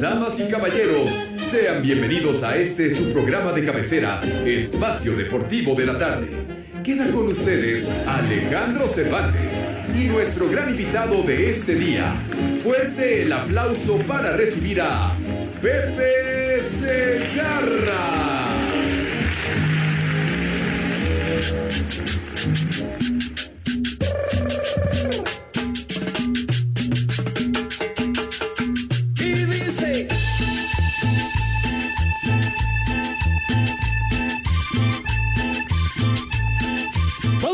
Damas y caballeros, sean bienvenidos a este su programa de cabecera, Espacio Deportivo de la Tarde. Queda con ustedes Alejandro Cervantes y nuestro gran invitado de este día. Fuerte el aplauso para recibir a Pepe Segarra.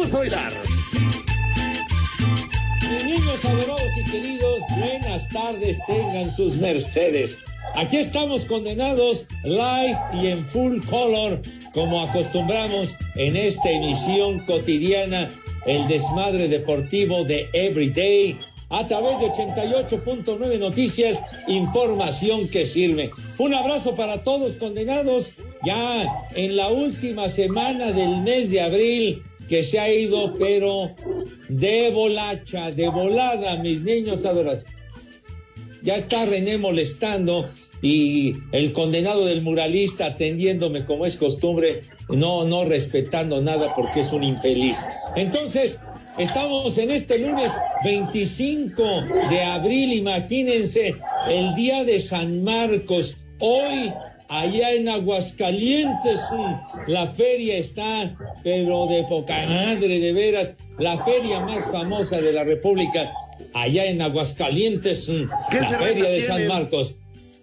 Vamos a bailar. Niños adorados y queridos, buenas tardes tengan sus mercedes. Aquí estamos condenados live y en full color, como acostumbramos en esta emisión cotidiana, el desmadre deportivo de Everyday, a través de 88.9 Noticias, información que sirve. Un abrazo para todos condenados, ya en la última semana del mes de abril, que se ha ido, pero de bolacha, de volada, mis niños adorados. Ya está René molestando y el condenado del muralista atendiéndome como es costumbre, no, no respetando nada porque es un infeliz. Entonces, estamos en este lunes 25 de abril, imagínense, el día de San Marcos. Hoy allá en Aguascalientes, la feria está, pero de poca madre, de veras, la feria más famosa de la República, allá en Aguascalientes, mm, ¿Qué la feria de San? Marcos.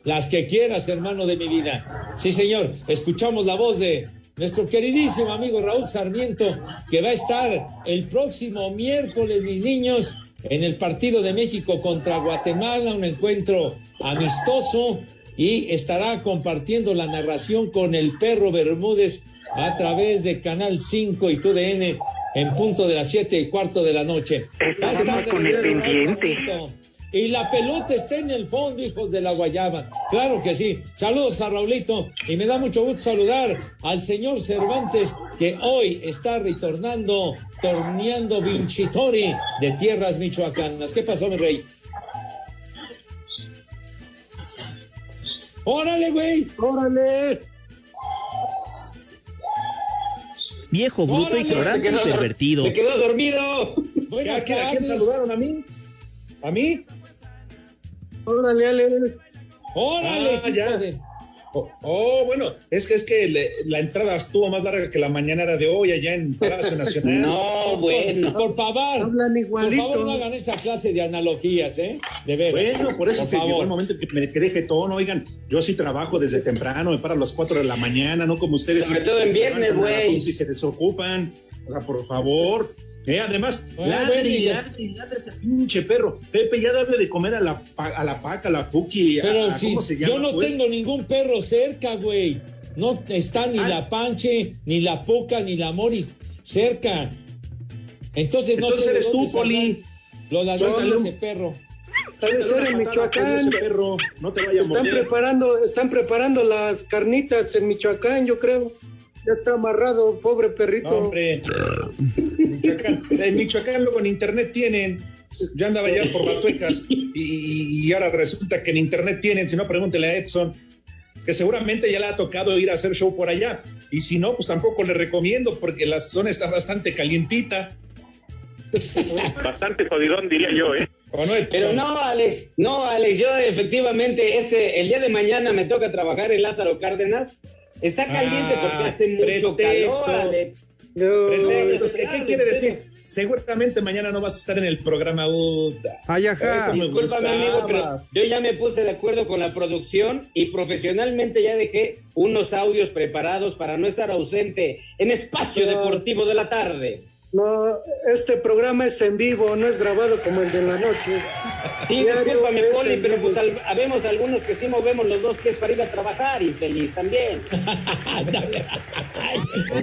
Las que quieras, hermano de mi vida. Sí, señor, escuchamos la voz de nuestro queridísimo amigo Raúl Sarmiento, que va a estar el próximo miércoles, mis niños, en el partido de México contra Guatemala, un encuentro amistoso y estará compartiendo la narración con el perro Bermúdez a través de Canal 5 y TUDN en punto de las siete y cuarto de la noche. Regreso Raúl Sarmiento. Y la pelota está en el fondo, hijos de la guayaba. Claro que sí. Saludos a Raulito. Y me da mucho gusto saludar al señor Cervantes, que hoy está retornando, torneando Vinchitori de tierras michoacanas. ¿Qué pasó, mi rey? ¡Órale, güey! ¡Órale! Viejo, bruto, Órale, ignorante se y quedó- pervertido. Se quedó dormido. Buenas ¿A quién, a quién tardes. saludaron? ¿A mí? ¿A mí? Órale, Alex. ¡Órale, Ah, ya. de- Oh, oh, bueno, es que es que le- la entrada estuvo más larga que la mañanera de hoy allá en Palacio Nacional. No, bueno. Por favor, Hablan por favor, no hagan esa clase de analogías, ¿eh? De veras. Bueno, por eso Por que llegó el momento que me que deje tono. Oigan, yo sí trabajo desde temprano, me paro a las 4 de la mañana, no como ustedes. Sobre todo en Se viernes, güey. 11 y se desocupan. O sea, por favor. Eh, además, ladre bueno, y ladre y ladre ese pinche perro. Pepe, ya dale de comer a la, pa- a la paca, a la puki. a- Pero a- si ¿cómo se llama? yo no pues? tengo ningún perro cerca, güey. No está ni Ah. la panche, ni la poca, ni la mori cerca. Entonces no Entonces sé eres tú, dónde Poli. Los ladrones ese perro. Debe ser en Michoacán. con ese perro, no te vaya a Están morder. preparando, están preparando las carnitas en Michoacán, yo creo. Ya está amarrado, pobre No, perrito. hombre. Michoacán. En Michoacán luego en internet tienen. Yo andaba ya por Batuecas y, y ahora resulta que en internet tienen, si no pregúntele a Edson, que seguramente ya le ha tocado ir a hacer show por allá. Y si no, pues tampoco le recomiendo porque la zona está bastante calientita. Bastante jodidón, diría yo, ¿eh? Pero no, Alex, no, Alex, yo efectivamente, este, el día de mañana me toca trabajar en Lázaro Cárdenas. Está caliente Ah, porque hace mucho pretextos. calor, Pretextos, ¿qué, qué quiere decir? Seguramente mañana no vas a estar en el programa. Uta. Ay, ajá. Discúlpame, amigo, pero yo ya me puse de acuerdo con la producción y profesionalmente ya dejé unos audios preparados para no estar ausente en espacio deportivo de la tarde. No, este programa es en vivo, no es grabado como el de la noche. Sí, discúlpame, Poli, pero pues al, habemos algunos que sí movemos los dos pies para ir a trabajar, infeliz también.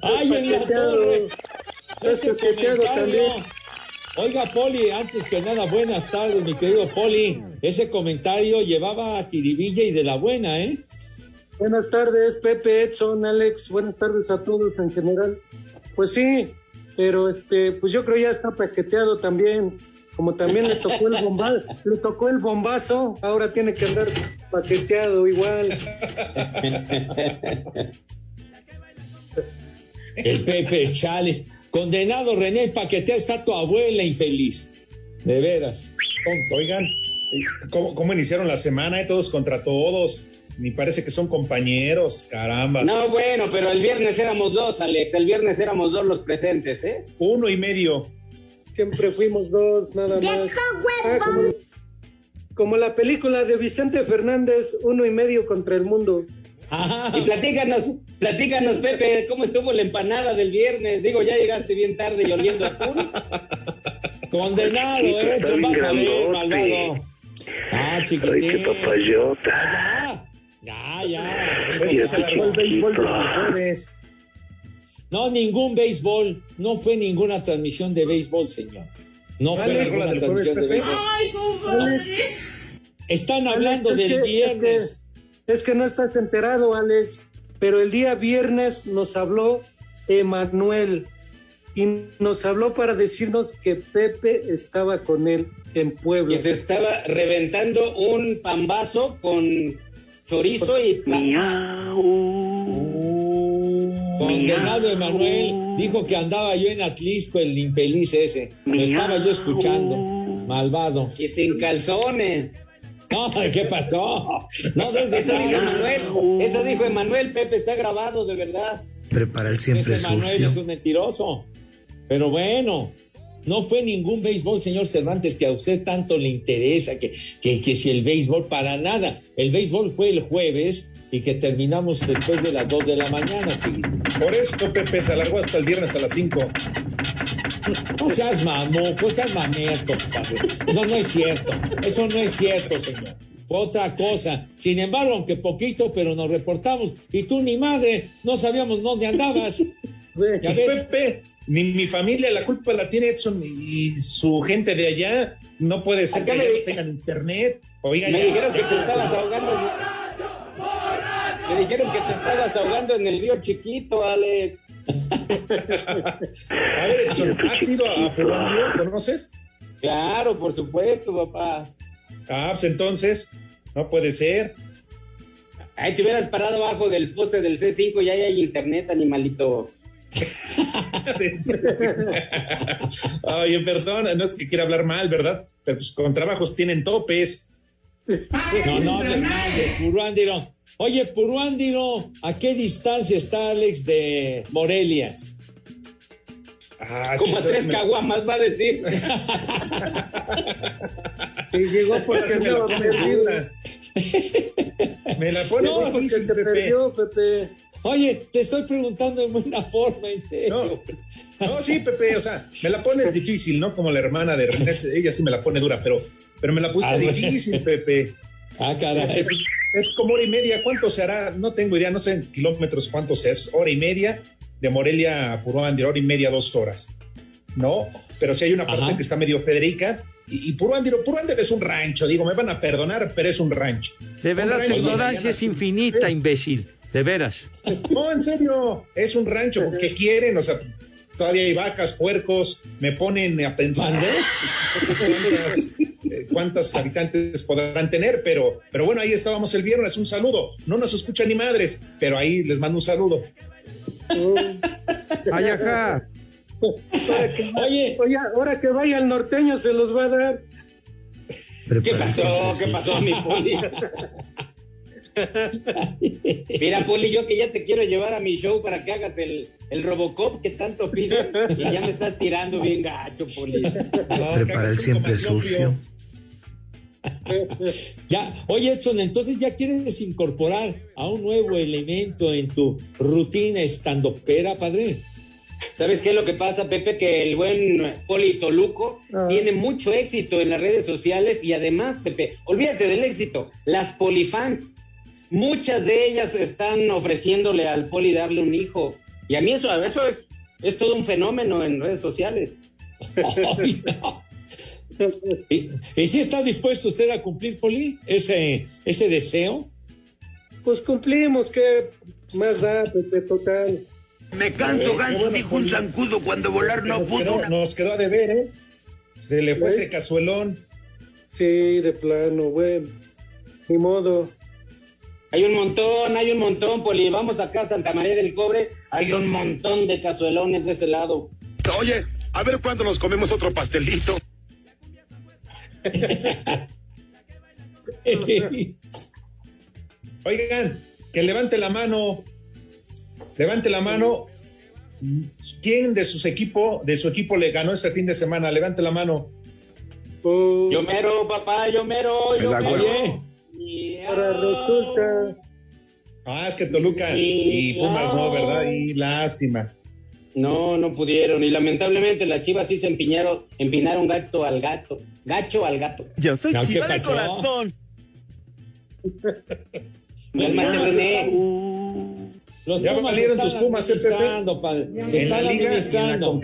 ¡Ay, en la torre! Ese comentario. Oiga, Poli, antes que nada, buenas tardes, mi querido Poli. Ese comentario llevaba a Jiribilla y de la buena, ¿eh? Buenas tardes, Pepe, Edson, Alex. Buenas tardes a todos en general. Pues sí, pero este, pues yo creo ya está paqueteado también. Como también le tocó el bombazo, le tocó el bombazo, ahora tiene que andar paqueteado igual. El Pepe Chales. Condenado René, paqueteado está tu abuela infeliz. De veras. Oigan, ¿cómo, cómo iniciaron la semana? Eh? Todos contra todos. Ni parece que son compañeros, caramba. No, bueno, pero el viernes éramos dos, Alex. El viernes éramos dos los presentes, ¿eh? Uno y medio. Siempre fuimos dos, nada más. Ah, como, como, la película de Vicente Fernández, uno y medio contra el mundo. Y platícanos, platícanos, Pepe, ¿cómo estuvo la empanada del viernes? Digo, ya llegaste bien tarde y oliendo a Condenado, ¿eh? vas a ver, malvado. Ah, chiquitín. Ay, qué papayota. Ya, ya. se el béisbol de los jueves. No, ningún béisbol. No fue ninguna transmisión de béisbol, señor. No fue ninguna transmisión de béisbol. Ay, Están hablando del viernes. Es que, no estás enterado, Alex. Pero el día viernes nos habló Emanuel y nos habló para decirnos que Pepe estaba con él en Puebla. Que se estaba reventando un pambazo con chorizo y Miau. Condenado Emanuel dijo que andaba yo en Atlisco, el infeliz ese. Lo estaba yo escuchando. Malvado. Y sin calzones. No, ¿qué pasó? No, desde eso dijo Emanuel. Eso dijo Emanuel, Pepe, está grabado, de verdad. Prepara el siempre Ese Emanuel es un mentiroso. Pero bueno, no fue ningún béisbol, señor Cervantes, que a usted tanto le interesa, que, que, que si el béisbol, para nada. El béisbol fue el jueves y que terminamos después de las 2 de la mañana, chiquito. Por eso, Pepe, se alargó hasta el viernes a las 5. No seas mamó, pues seas mamerto, padre. No, no es cierto. Eso no es cierto, señor. Otra cosa. Sin embargo, aunque poquito, pero nos reportamos. Y tú ni madre, no sabíamos dónde andabas. ¿Ya ves? Pepe, ni mi familia, la culpa la tiene Edson y su gente de allá. No puede ser que no tengan internet. Oiga, me dijeron que te estabas ahogando. Me dijeron que te estabas ahogando en el río chiquito, Alex. a ver, Edson, ¿has ido a Puebla? ¿Conoces? Claro, por supuesto, papá. Ah, pues entonces, no puede ser. Ay, te hubieras parado abajo del poste del C5 y ahí hay internet, animalito. Oye, perdón, no es que quiera hablar mal, ¿verdad? Pero pues con trabajos tienen topes. No, no hables mal de Puruándiro. Oye, Puruándiro, ¿a qué distancia está Alex de Morelia? Ah, Como a tres caguamas va a decir. y llegó porque me la. Me la pone no, se perdió, Pepe. Oye, te estoy preguntando en buena forma, en serio. No, sí, Pepe, o sea, me la pones difícil, ¿no? Como la hermana de René, ella sí me la pone dura, pero, pero me la puse ah, difícil, Pepe. Ah, caray. Este, es como hora y media, ¿cuánto se hará? No tengo idea, no sé en kilómetros cuántos es, hora y media de Morelia a Puruándiro, hora y media, dos horas. ¿No? Pero si hay una parte que está medio Federica, y, y Puruándiro, Puruándiro es un rancho, digo, me van a perdonar, pero es un rancho. De verdad, tu ignorancia es infinita, imbécil. De veras. No, en serio, es un rancho, ¿qué quieren? O sea, todavía hay vacas, puercos, me ponen a pensar cuántas, eh, cuántas habitantes podrán tener, pero, pero bueno, ahí estábamos el viernes, un saludo. No nos escuchan ni madres, pero ahí les mando un saludo. Ay, ajá. Oye, oye, ahora que vaya al norteño se los va a dar. ¿Qué pasó? ¿Qué pasó, mi poli? Mira, Poli, yo que ya te quiero llevar a mi show para que hagas el, el Robocop que tanto piden y ya me estás tirando bien gacho, Poli. Prepara el siempre sucio. ya, oye Edson, entonces ya quieres incorporar a un nuevo elemento en tu rutina estando pera, padre. ¿Sabes qué es lo que pasa, Pepe? Que el buen Poli Toluco Ah. tiene mucho éxito en las redes sociales y además, Pepe, olvídate del éxito, las polifans, muchas de ellas están ofreciéndole al Poli darle un hijo. Y a mí eso, eso es, es todo un fenómeno en redes sociales. Ay, no. ¿Y, y si está dispuesto usted a cumplir, Poli, ese, ese deseo? Pues cumplimos, ¿qué más da, Pepe? Total. Me canso, ganso, dijo un zancudo cuando volar no Nos pudo. quedó, nos quedó a deber, ¿eh? Se le fue ¿Eh? ese cazuelón. Sí, de plano, bueno. Ni modo. Hay un montón, hay un montón, Poli. Vamos acá a Santa María del Cobre, hay un montón de cazuelones de ese lado. Oye, a ver cuándo nos comemos otro pastelito. Oigan, que levante la mano. Levante la mano. ¿Quién de sus equipo, de su equipo le ganó este fin de semana? Levante la mano. Oh, Yo mero, papá, yo mero, yo mero. Ahora resulta. Ah, es que Toluca Y- y Pumas no, ¿verdad? Y lástima. No, no pudieron. Y lamentablemente las chivas sí se empiñaron, empinaron gato al gato. Gacho al gato. Yo soy No, ¿qué chiva de corazón. Cálmate, René. Los Ya Pumas valieron están tus Pumas, ¿eh, administrando, padre. Se están la administrando.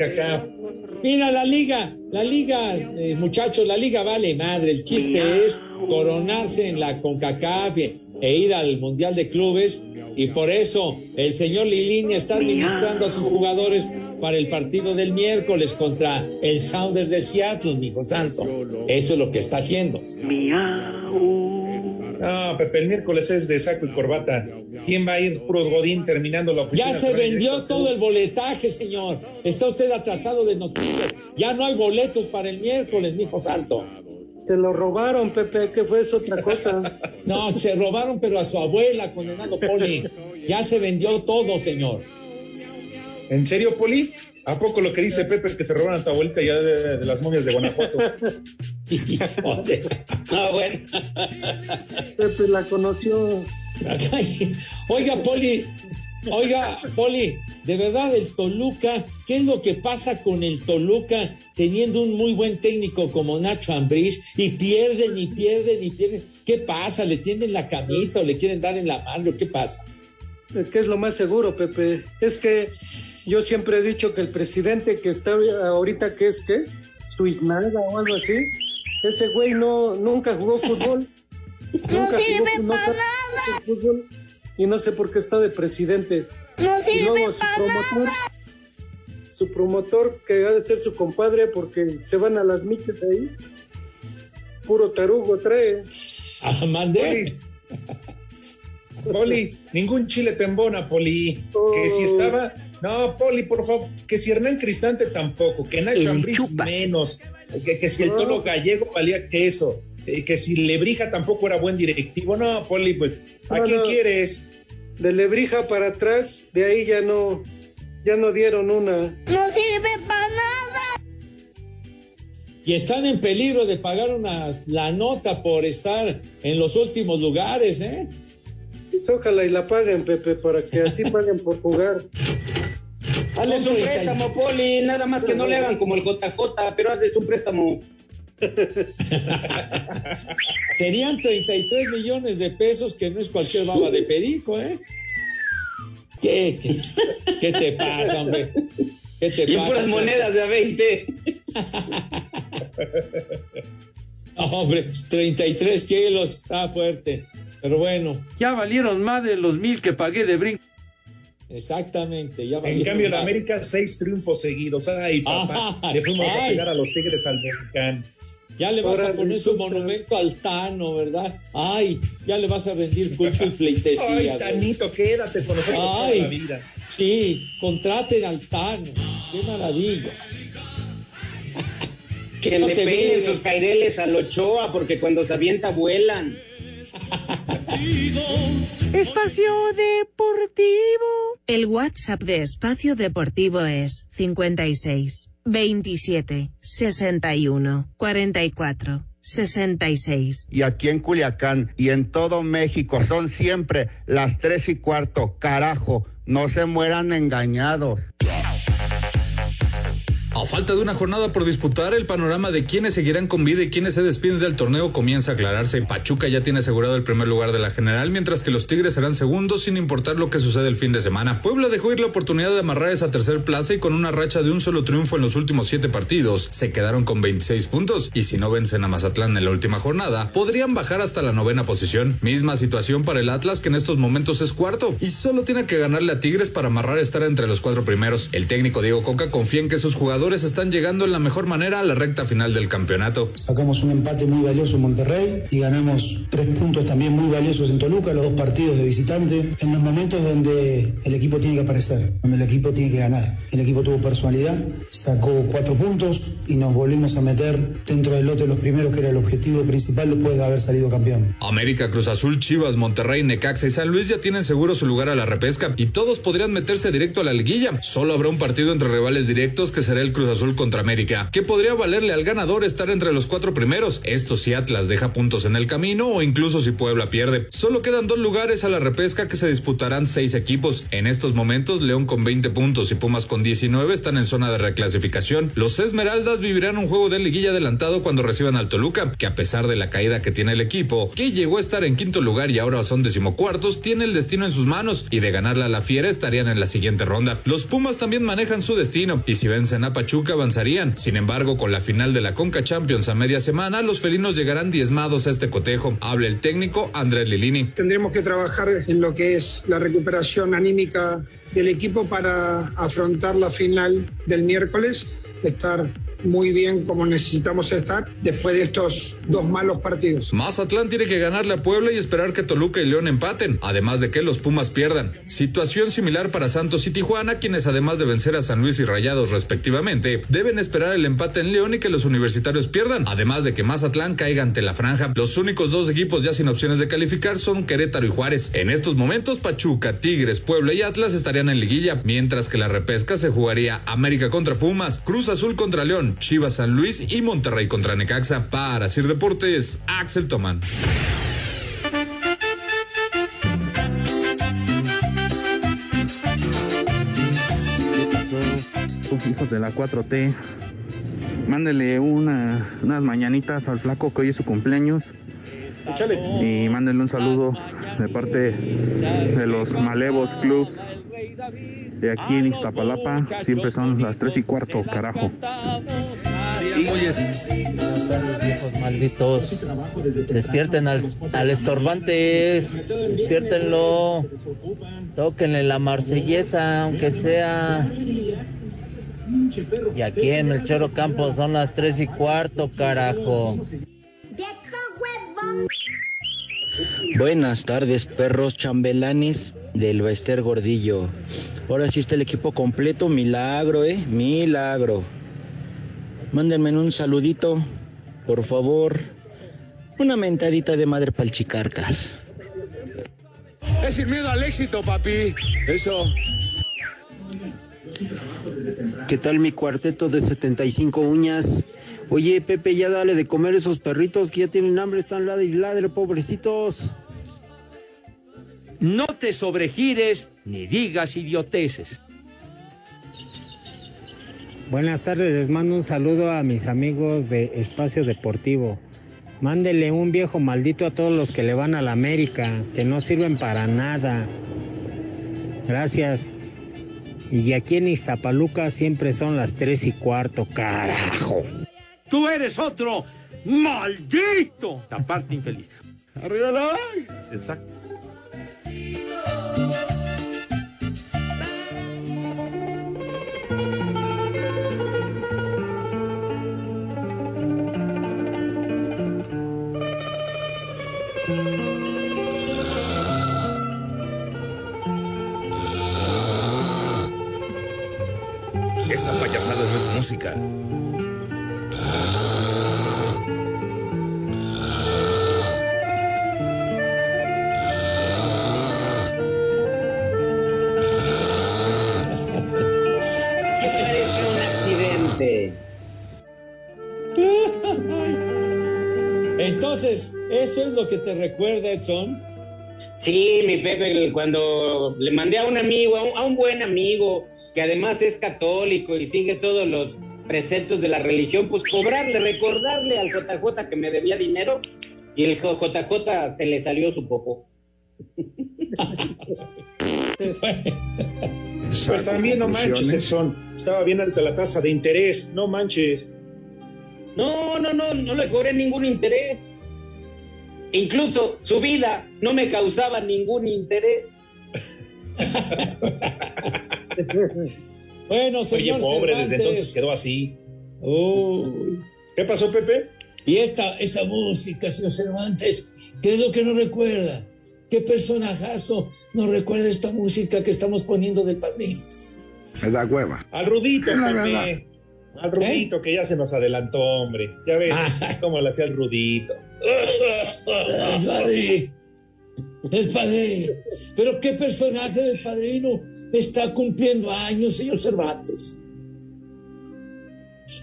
Mira, la liga, la liga, eh, muchachos, la liga vale madre. El chiste es coronarse en la CONCACAF e- e ir al Mundial de Clubes. Y por eso el señor Lilini está administrando a sus jugadores para el partido del miércoles contra el Sounders de Seattle, mi hijo santo. Eso es lo que está haciendo. No, Pepe, el miércoles es de saco y corbata. ¿Quién va a ir? Puro Godín terminando la oficina. Ya se vendió todo el boletaje, señor. Está usted atrasado de noticias. Ya no hay boletos para el miércoles, mi hijo santo. Se lo robaron, Pepe, que fue eso otra cosa. No, se robaron, pero a su abuela, condenado Poli. Ya se vendió todo, señor. ¿En serio, Poli? ¿A poco lo que dice Pepe que se robaron a tu abuelita ya de, de las momias de Guanajuato? No, bueno. Pepe la conoció. Oiga, Poli, oiga, Poli, de verdad, el Toluca, ¿qué es lo que pasa con el Toluca teniendo un muy buen técnico como Nacho Ambriz y pierden y pierden y pierden? ¿Qué pasa? ¿Le tienden la camita o le quieren dar en la mano? ¿Qué pasa? ¿Qué es lo más seguro, Pepe? Es que yo siempre he dicho que el presidente que está ahorita, que es qué? Suiznada o algo así, ese güey no, nunca jugó fútbol. nunca jugó, nunca jugó fútbol. Y no sé por qué está de presidente. y luego su promotor, su promotor, que ha de ser su compadre, porque se van a las miches ahí. Puro tarugo trae. Ah, mandé. Poli, ningún chile te embona, Poli. Que si estaba. No, Poli, por favor. Que si Hernán Cristante tampoco. Que Nacho Ambriz menos. Que, que si el toro gallego valía queso. eh, Que si Lebrija tampoco era buen directivo. No, Poli, pues. ¿A No, quién no. quieres? De Lebrija para atrás, de ahí ya no, ya no dieron una. No sirve para nada. Y están en peligro de pagar una, la nota por estar en los últimos lugares, ¿eh? Ojalá y la paguen, Pepe, para que así paguen por jugar. Hazles un préstamo, Poli, nada más que no le hagan como el JJ, pero hazles un préstamo. Serían 33 millones de pesos, que no es cualquier baba de perico, ¿eh? ¿Qué, qué, qué te pasa, hombre? ¿Qué te Y pasa? puras monedas de a 20. No, hombre, 33 kilos, está fuerte. Pero bueno, Ya valieron más de los mil que pagué de brinco. exactamente. Ya En cambio, más. América, seis triunfos seguidos. Ay, papá. Ay, le fuimos a pegar a los Tigres al volcán. Ya le vas a poner su monumento al Tano, ¿verdad? Ay, ya le vas a rendir culto y pleitesía. Ay. Tanito, quédate con nosotros toda Ay. la vida. Sí, contraten al Tano. Qué maravilla. Que No le peguen sus caireles al Ochoa, porque cuando se avienta vuelan. Espacio Deportivo. El WhatsApp de Espacio Deportivo es 56 27 61 44 66. Y aquí en Culiacán y en todo México son siempre las tres y cuarto. Carajo, no se mueran engañados. A falta de una jornada por disputar, el panorama de quiénes seguirán con vida y quiénes se despiden del torneo comienza a aclararse. Pachuca ya tiene asegurado el primer lugar de la general, mientras que los Tigres serán segundos sin importar lo que sucede el fin de semana. Puebla dejó ir la oportunidad de amarrar esa tercer plaza y con una racha de un solo triunfo en los últimos siete partidos, se quedaron con 26 puntos y si no vencen a Mazatlán en la última jornada, podrían bajar hasta la novena posición. Misma situación para el Atlas que en estos momentos es cuarto y solo tiene que ganarle a Tigres para amarrar estar entre los cuatro primeros. El técnico Diego Coca confía en que sus jugadores están llegando en la mejor manera a la recta final del campeonato. Sacamos un empate muy valioso en Monterrey y ganamos tres puntos también muy valiosos en Toluca, los dos partidos de visitante, en los momentos donde el equipo tiene que aparecer, donde el equipo tiene que ganar. El equipo tuvo personalidad, sacó cuatro puntos y nos volvimos a meter dentro del lote los primeros, que era el objetivo principal después de haber salido campeón. América, Cruz Azul, Chivas, Monterrey, Necaxa y San Luis ya tienen seguro su lugar a la repesca y todos podrían meterse directo a la liguilla. Solo habrá un partido entre rivales directos que será el Cruz Azul contra América, que podría valerle al ganador estar entre los cuatro primeros. Esto si Atlas deja puntos en el camino o incluso si Puebla pierde. Solo quedan dos lugares a la repesca que se disputarán seis equipos. En estos momentos, León con 20 puntos y Pumas con 19 están en zona de reclasificación. Los Esmeraldas vivirán un juego de liguilla adelantado cuando reciban al Toluca, que a pesar de la caída que tiene el equipo, que llegó a estar en quinto lugar y ahora son decimocuartos, tiene el destino en sus manos y de ganarle a la Fiera estarían en la siguiente ronda. Los Pumas también manejan su destino y si vencen a Pachuca avanzarían. Sin embargo, con la final de la Conca Champions a media semana, los felinos llegarán diezmados a este cotejo. Habla el técnico Andrés Lilini. Tendremos que trabajar en lo que es la recuperación anímica del equipo para afrontar la final del miércoles, estar muy bien como necesitamos estar después de estos dos malos partidos. Mazatlán tiene que ganarle a Puebla y esperar que Toluca y León empaten, además de que los Pumas pierdan. Situación similar para Santos y Tijuana, quienes además de vencer a San Luis y Rayados respectivamente, deben esperar el empate en León y que los universitarios pierdan, además de que Mazatlán caiga ante la franja. Los únicos dos equipos ya sin opciones de calificar son Querétaro y Juárez. En estos momentos, Pachuca, Tigres, Puebla y Atlas estarían en liguilla, mientras que la repesca se jugaría América contra Pumas, Cruz Azul contra León, Chivas San Luis y Monterrey contra Necaxa. Para Sir Deportes, Axel Tomán. hijos de la 4T, mándele una, unas mañanitas al flaco que hoy es su cumpleaños. Y mándenle un saludo de parte de los Malevos Clubs de aquí en Iztapalapa. Siempre son las 3 y cuarto, carajo. viejos malditos. Despierten al, al estorbantes. Despiértenlo. Tóquenle la marsellesa, aunque sea. Y aquí en el Choro Campo son las 3 y cuarto, carajo. Buenas tardes, perros chambelanes del Bester Gordillo. Ahora sí está el equipo completo, milagro, eh, milagro. Mándenme un saludito, por favor. Una mentadita de madre palchicarcas. Es sin miedo al éxito, papi. Eso. ¿Qué tal mi cuarteto de 75 uñas? Oye, Pepe, ya dale de comer esos perritos que ya tienen hambre, están ladre y ladre, pobrecitos. No te sobregires ni digas idioteces. Buenas tardes, les mando un saludo a mis amigos de Espacio Deportivo. Mándele un viejo maldito a todos los que le van a la América, que no sirven para nada. Gracias. Y aquí en Iztapaluca siempre son las tres y cuarto, carajo. Tú eres otro maldito. La parte infeliz. Arriba la Exacto. Esa payasada no es música. Lo que te recuerda, Edson? Sí, mi Pepe, cuando le mandé a un amigo, a un, a un buen amigo, que además es católico y sigue todos los preceptos de la religión, pues cobrarle, recordarle al JJ que me debía dinero y el JJ se le salió su popo. Pues también no manches, Edson. Estaba bien alta la tasa de interés, no manches. No, no, no, no le cobré ningún interés. Incluso su vida no me causaba ningún interés. bueno, señor Oye, pobre, Cervantes. desde entonces quedó así. Uy. ¿Qué pasó, Pepe? Y esta, esta música, señor Cervantes, ¿qué es lo que nos recuerda? ¿Qué personajazo nos recuerda esta música que estamos poniendo del padrino? Me da hueva. Al Rudito, Pepe. Al Rudito, que ya se nos adelantó, hombre. Ya ves cómo le hacía el Rudito. El padrino. El padrino. Pero qué personaje del padrino está cumpliendo años, señor Cervantes.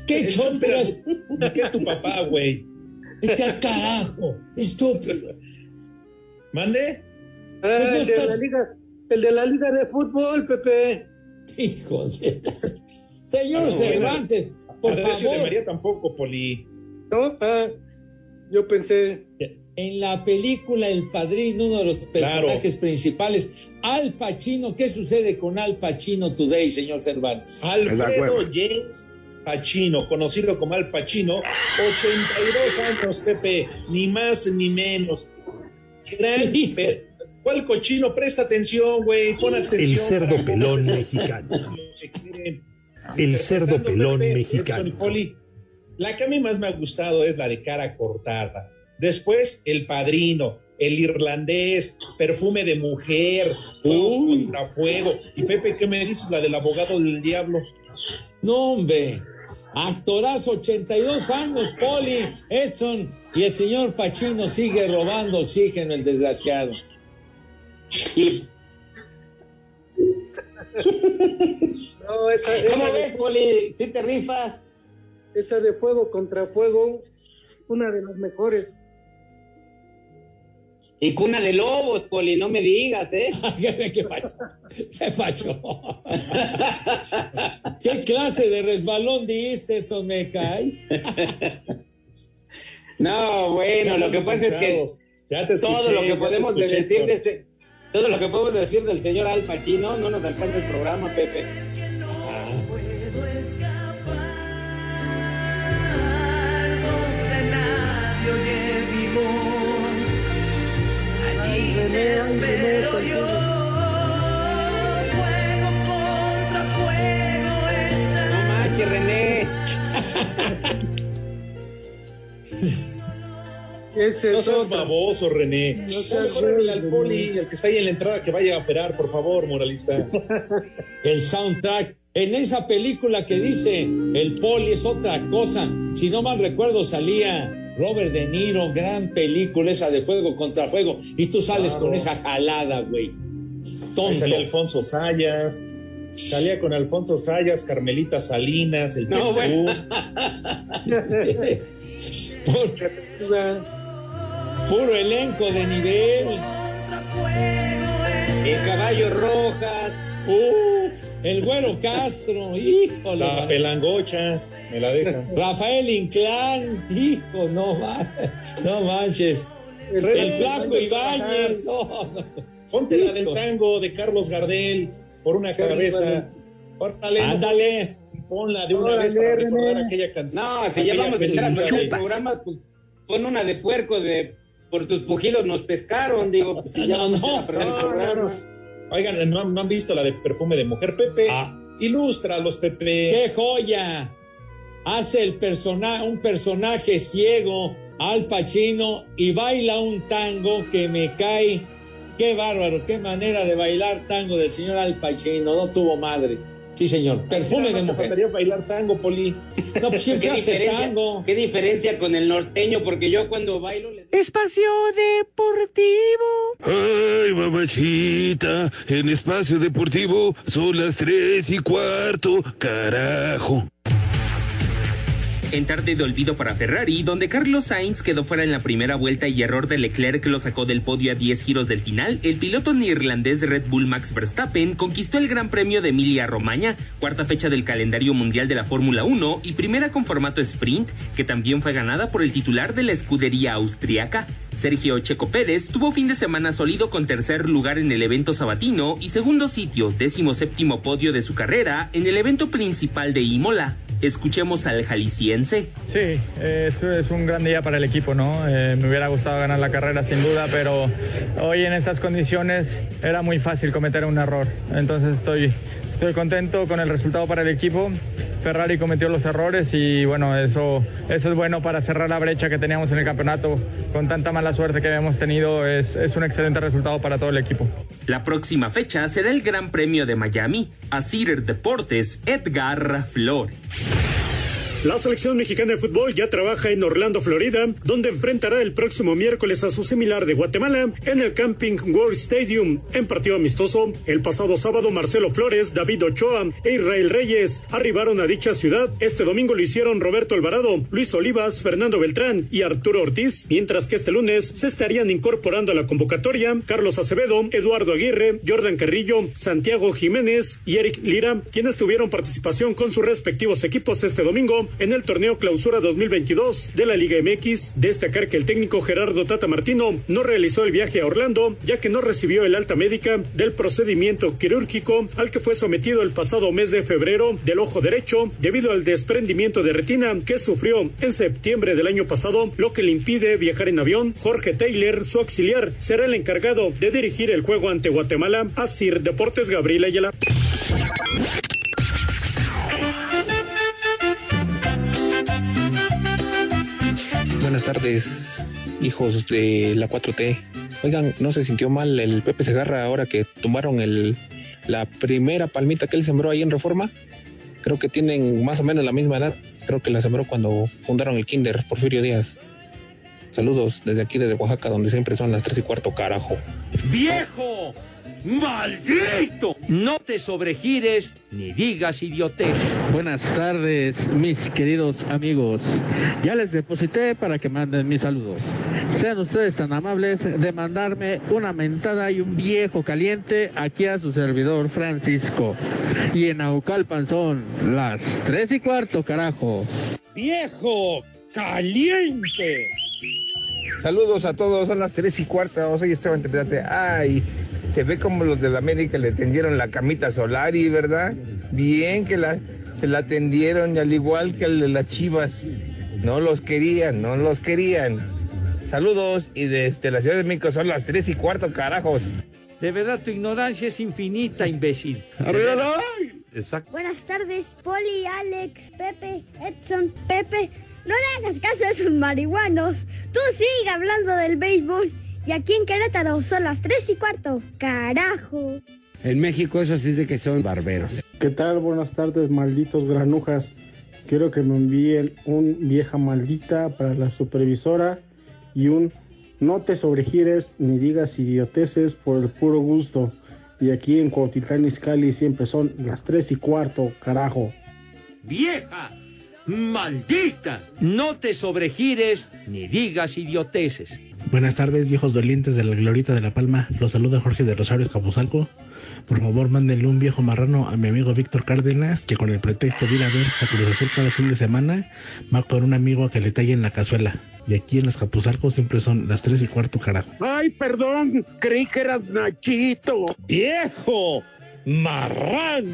¿Qué chomperas? ¿Qué tu papá, güey? Al carajo, estúpido. ¿Mande? Ah, Pues no el, de estás- la liga, el de la liga de fútbol, Pepe. Hijos de... Señor Ah, Cervantes, por de favor. María tampoco, Poli. ¿No? Ah, yo pensé. En la película El Padrino, uno de los personajes principales, Al Pacino, ¿qué sucede con Al Pacino Today, señor Cervantes? Alfredo James Pacino, conocido como Al Pacino, 82 años, Pepe, ni más ni menos. Gran ¿Cuál cochino? Presta atención, güey, pon atención. El cerdo pelón mexicano. El cerdo pelón mexicano. La que a mí más me ha gustado es la de cara cortada. Después, El Padrino, El Irlandés, Perfume de Mujer, contra Fuego. Y Pepe, ¿qué me dices? La del abogado del diablo. No, hombre. Actorazo, 82 años, Poli, Edson, y el señor Pacino sigue robando oxígeno, el desgraciado. No, esa, ¿Cómo esa ves, Poli? ¿Sí te rifas? Esa de fuego contra fuego, una de las mejores. Y cuna de lobos, Poli, no me digas, ¿eh? ¿Qué pacho? ¿Qué pacho? ¿Qué clase de resbalón diste, Edson? Me cae. No, bueno, lo que pasa es que Ya te escuché, todo lo que podemos escuché, decir de ese- todo lo que podemos decir del señor Al Pacino no nos alcanza el programa, Pepe. Allí te espero yo. Fuego contra fuego. Esa No manches, René. No es seas otro. baboso, René. No seas Córrele al poli, el que está ahí en la entrada, que vaya a operar, por favor, moralista. El soundtrack. En esa película que dice El Poli es otra cosa. Si no mal recuerdo, salía Robert De Niro, gran película esa de fuego contra fuego. Y tú sales Claro. con esa jalada, güey. Salía Alfonso Sayas. Salía con Alfonso Sayas, Carmelita Salinas, el No, Tetú. bueno. Puro, puro elenco de nivel. El caballo rojas. Uh, el güero Castro, híjole. La pelangocha, me la dejan. Rafael Inclán, hijo, no, ma- no manches. El, flaco Ibáñez, no, no. Ponte la del tango de Carlos Gardel por una cabeza. No Ándale. Ponla de una Órale, vez para René. recordar aquella canción. No, si ya vamos a el programa, pues pon una de puerco de por tus pujidos nos pescaron, digo, pues si ya No, no, no, programa. Oigan, ¿no, han- no han visto la de perfume de mujer? Pepe, Ah. ilústralos, Pepe. ¡Qué joya! Hace el persona un personaje ciego, Al Pacino, y baila un tango que me cae. ¡Qué bárbaro! ¡Qué manera de bailar tango del señor Al Pacino! No tuvo madre. Sí, señor. Perfume de mujer. faltaría bailar tango, Poli. No, pues siempre ¿Qué hace diferencia, tango. ¿Qué diferencia con el norteño? Porque yo cuando bailo le- Espacio Deportivo. Ay, mamachita, en espacio deportivo son las tres y cuarto, carajo. En tarde de olvido para Ferrari, donde Carlos Sainz quedó fuera en la primera vuelta y error de Leclerc lo sacó del podio a 10 giros del final, el piloto neerlandés Red Bull Max Verstappen conquistó el Gran Premio de Emilia Romagna, cuarta fecha del calendario mundial de la Fórmula 1 y primera con formato sprint, que también fue ganada por el titular de la escudería austriaca. Sergio Checo Pérez tuvo fin de semana sólido con tercer lugar en el evento sabatino y segundo sitio, décimo séptimo podio de su carrera en el evento principal de Imola. Escuchemos al jalisciense. Sí, es, es un gran día para el equipo, ¿no? Eh, me hubiera gustado ganar la carrera sin duda, pero hoy en estas condiciones era muy fácil cometer un error. Entonces estoy, estoy contento con el resultado para el equipo. Ferrari cometió los errores y bueno, eso, eso es bueno para cerrar la brecha que teníamos en el campeonato. Con tanta mala suerte que habíamos tenido, es, es un excelente resultado para todo el equipo. La próxima fecha será el Gran Premio de Miami. Asir Deportes, Edgar Flores. La selección mexicana de fútbol ya trabaja en Orlando, Florida, donde enfrentará el próximo miércoles a su similar de Guatemala en el Camping World Stadium. En partido amistoso, el pasado sábado Marcelo Flores, David Ochoa e Israel Reyes arribaron a dicha ciudad. Este domingo lo hicieron Roberto Alvarado, Luis Olivas, Fernando Beltrán y Arturo Ortiz, mientras que este lunes se estarían incorporando a la convocatoria Carlos Acevedo, Eduardo Aguirre, Jordan Carrillo, Santiago Jiménez y Eric Lira, quienes tuvieron participación con sus respectivos equipos este domingo en el torneo Clausura 2022 de la Liga MX. Destacar que el técnico Gerardo Tata Martino no realizó el viaje a Orlando, ya que no recibió el alta médica del procedimiento quirúrgico al que fue sometido el pasado mes de febrero del ojo derecho debido al desprendimiento de retina que sufrió en septiembre del año pasado, lo que le impide viajar en avión. Jorge Taylor, su auxiliar, será el encargado de dirigir el juego ante Guatemala. Asir Deportes Gabriel Ayala. Buenas tardes, hijos de la 4T. Oigan, ¿no se sintió mal el Pepe Segarra ahora que tumbaron el, la primera palmita que él sembró ahí en Reforma? Creo que tienen más o menos la misma edad. Creo que la sembró cuando fundaron el Kinder Porfirio Díaz. Saludos desde aquí, desde Oaxaca, donde siempre son las tres y cuarto, carajo. ¡Viejo! ¡Maldito! No te sobregires ni digas idiotez. Buenas tardes, mis queridos amigos. Ya les deposité para que manden mis saludos. Sean ustedes tan amables de mandarme una mentada y un viejo caliente aquí a su servidor Francisco. Y en Aucalpan son las tres y cuarto, carajo. ¡Viejo caliente! Saludos a todos, son las tres y cuarto, soy Esteban Tepedate. Ay, se ve como los de la América le tendieron la camita Solari, ¿verdad? Bien que la, se la tendieron, y al igual que el de las Chivas. No los querían, no los querían. Saludos y desde la Ciudad de México son las tres y cuarto, carajos. De verdad, tu ignorancia es infinita, imbécil. Exacto. Buenas tardes, Poli, Alex, Pepe, Edson, Pepe. No le hagas caso a esos marihuanos. Tú sigue hablando del béisbol. Y aquí en Querétaro son las tres y cuarto. Carajo. En México eso sí es de que son barberos. ¿Qué tal? Buenas tardes, malditos granujas. Quiero que me envíen un vieja maldita para la supervisora y un no te sobregires ni digas idioteces por el puro gusto. Y aquí en Cuautitlán Izcalli siempre son las tres y cuarto, carajo. ¡Vieja! ¡Maldita! No te sobregires ni digas idioteces. Buenas tardes, viejos dolientes de la Glorita de la Palma. Los saluda Jorge de Rosario Escapuzalco. Por favor, mándenle un viejo marrano a mi amigo Víctor Cárdenas, que con el pretexto de ir a ver a Cruz Azul cada fin de semana, va con un amigo a que le tallen la cazuela. Y aquí en Escapuzalco siempre son las tres y cuarto, carajo. Ay, perdón, creí que eras Nachito. ¡Viejo! ¡Marrán!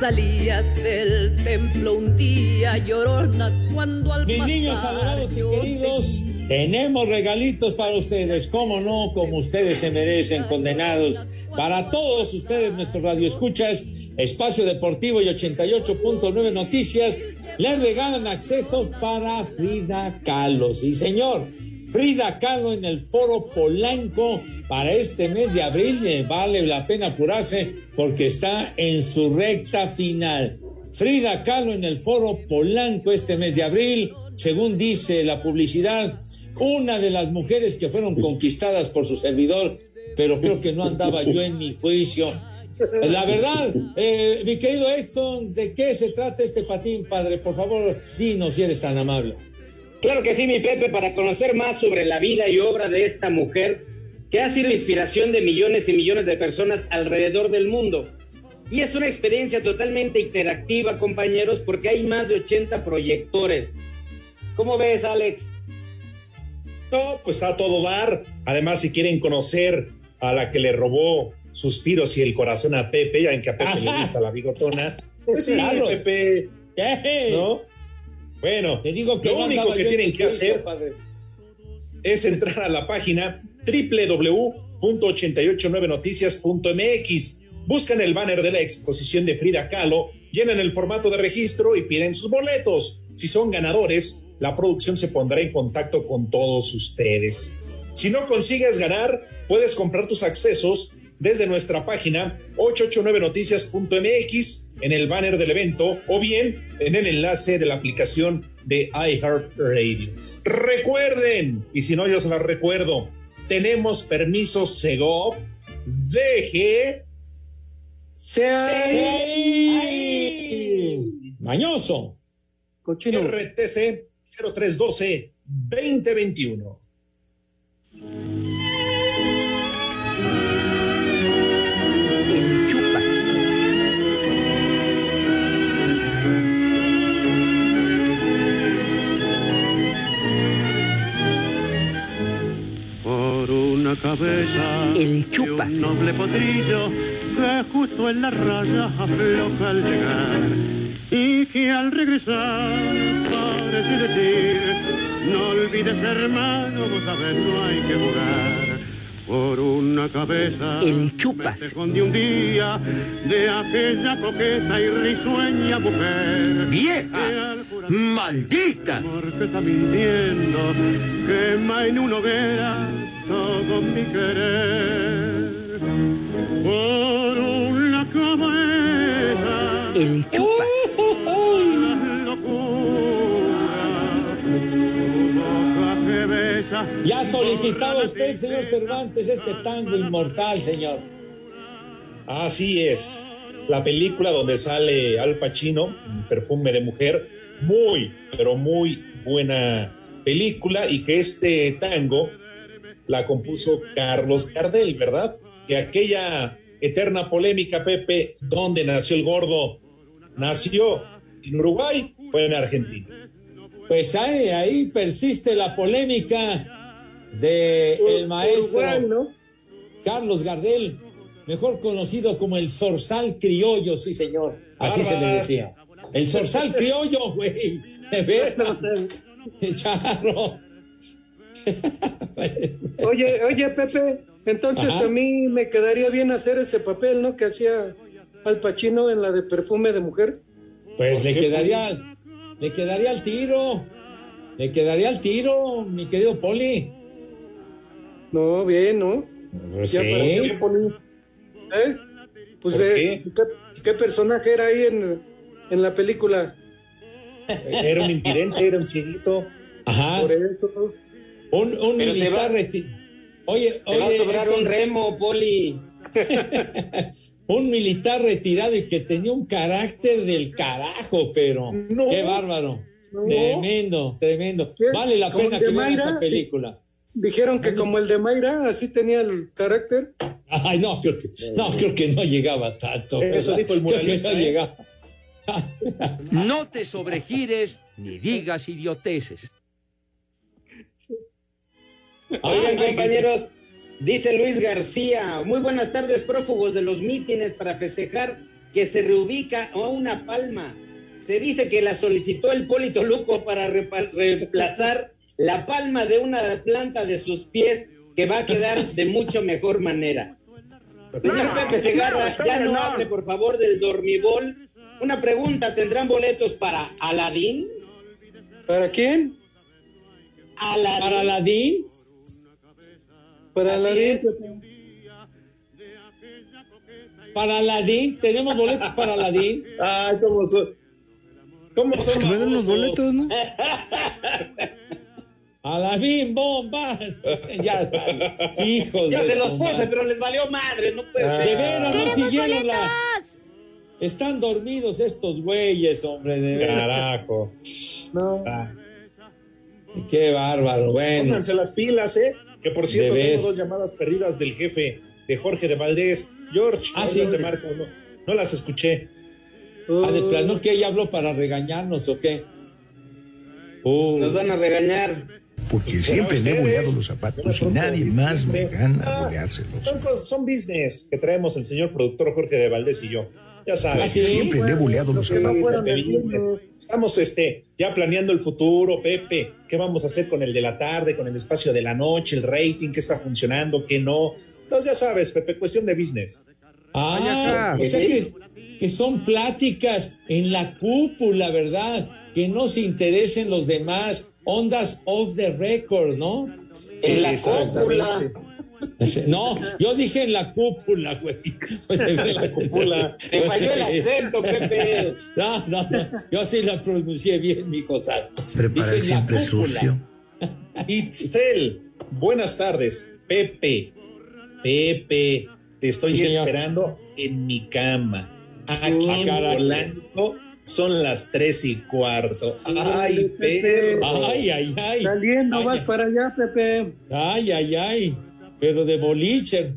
Salías del templo un día llorona cuando al Mis pasar niños adorados y te queridos, tenemos regalitos para ustedes, cómo no, como ustedes se merecen, condenados. Para todos ustedes, nuestros radioescuchas, Espacio Deportivo y 88.9 Noticias, les regalan accesos para Frida Kahlo. Sí, señor. Frida Kahlo en el Foro Polanco para este mes de abril. eh, Vale la pena apurarse porque está en su recta final. Frida Kahlo en el Foro Polanco este mes de abril, según dice la publicidad, una de las mujeres que fueron conquistadas por su servidor, pero creo que no andaba yo en mi juicio. La verdad, eh, mi querido Edson, ¿de qué se trata este patín, padre? Por favor, dinos si eres tan amable. Claro que sí, mi Pepe, para conocer más sobre la vida y obra de esta mujer que ha sido inspiración de millones y millones de personas alrededor del mundo. Y es una experiencia totalmente interactiva, compañeros, porque hay más de 80 proyectores. ¿Cómo ves, Alex? No, pues está a todo dar. Además, si quieren conocer a la que le robó suspiros y el corazón a Pepe, ya en que a Pepe le gusta la bigotona. Pues sí. Pepe. ¿No? Bueno, Te digo que lo no único que tienen que hacer padre. es entrar a la página www.889noticias.mx. Buscan el banner de la exposición de Frida Kahlo, llenan el formato de registro y piden sus boletos. Si son ganadores, la producción se pondrá en contacto con todos ustedes. Si no consigues ganar, puedes comprar tus accesos desde nuestra página 889noticias.mx en el banner del evento o bien en el enlace de la aplicación de iHeartRadio. Recuerden, y si no yo se las recuerdo, tenemos permiso Segov, DG, Mañoso. Cochino. RTC 0312 2021. Una cabeza El chupas. de un noble potrillo que justo en la raya afloja al llegar y que al regresar parece decir no olvides hermano vos sabés no hay que jugar por una cabeza El chupas. escondí un día de aquella coqueta y risueña mujer ¡Vieja! ¡Maldita! porque está mintiendo, quema en una hoguera todo mi querer. Por una cabeza, El que besa. Ya solicitaba usted, señor Cervantes, este tango inmortal, señor. Así es. La película donde sale Al Pacino, Perfume de Mujer, muy, pero muy buena película y que este tango la compuso Carlos Gardel, ¿verdad? Que aquella eterna polémica, Pepe, ¿dónde nació el gordo? ¿Nació en Uruguay o en Argentina? Pues ahí, ahí persiste la polémica de el maestro Uruguay, ¿no? Carlos Gardel, mejor conocido como el zorzal criollo, sí señor, así se le decía. El zorzal criollo, güey, de veras, charro. Oye, oye, Pepe, entonces Ajá. a mí me quedaría bien hacer ese papel, ¿no? Que hacía Al Pacino en la de perfume de mujer. Pues le quedaría, le quedaría al tiro, le quedaría al tiro, mi querido Poli. No, bien, ¿no? Pues Ya sí. para qué poní. ¿Eh? Pues ¿Por de- qué? ¿qué? qué personaje era ahí en, en la película? Era un invidente, era un cieguito. Ajá. Por eso. Un, un militar va- reti- Oye, Te va a oye, sobrar Edson, un remo, Poli. un militar retirado y que tenía un carácter del carajo, pero No. qué bárbaro. No. Tremendo, tremendo. Vale la ¿Como pena que vean esa película. Dijeron que como el de Mayra, así tenía el carácter. Ay, no, creo que no, creo que no llegaba tanto. Eso dijo el Creo que muralista, no ¿eh? llegaba. No te sobregires ni digas idioteces. Oigan, compañeros, dice Luis García, muy buenas tardes, prófugos de los mítines para festejar que se reubica a una palma. Se dice que la solicitó el Polito Luco para reemplazar la palma de una planta de sus pies que va a quedar de mucho mejor manera. Señor Pepe Segarra, ya no hable por favor del dormibol. Una pregunta, ¿tendrán boletos para Aladín? ¿Para quién? Aladín. Para Aladín, Para es. para Aladín, tenemos boletos para Aladín. Ay, ¿cómo son? ¿Cómo son? Que los boletos, ¿no? A la bim bomba. ya saben. Hijos Yo de se los puse, pero les valió madre, no puede De ser. veras, no siguieron la. Están dormidos estos güeyes, hombre, de. Carajo. No. Qué bárbaro, bueno. Pónganse las pilas, ¿eh? Que por cierto, tengo dos llamadas perdidas del jefe de Jorge de Valdés. George, Ah, sí. te marco, no, no las escuché. Ah, de plano que ella habló para regañarnos o qué? Uh, Nos van a regañar. Porque siempre le he boleado los zapatos y nadie más me gana Ah, boleárselos. Son, son business que traemos el señor productor Jorge de Valdés y yo. Ya sabes. Ah, ¿sí? Siempre le he boleado los. Pepe, business. Estamos este, ya planeando el futuro, Pepe. ¿Qué vamos a hacer con el de la tarde, con el espacio de la noche, el rating, qué está funcionando, qué no? Entonces ya sabes, Pepe, cuestión de business. Ah, o sea que, que son pláticas en la cúpula, ¿verdad? Que no se interesen los demás. Ondas off the record, ¿no? En la cúpula. No, yo dije en la cúpula, güey. En la cúpula. Te falló el acento, Pepe. No, no, no. Yo sí la pronuncié bien, mi cosa. Prepara Dije en la cúpula. sucio. Itzel, buenas tardes. Pepe, Pepe, te estoy Sí, esperando en mi cama. Aquí Ah, en. Polanco son las tres y cuarto. Ay, Pepe. Ay, ay, ay. Saliendo Ay, vas ay. para allá, Pepe. Ay, ay, ay. Pero de boliche.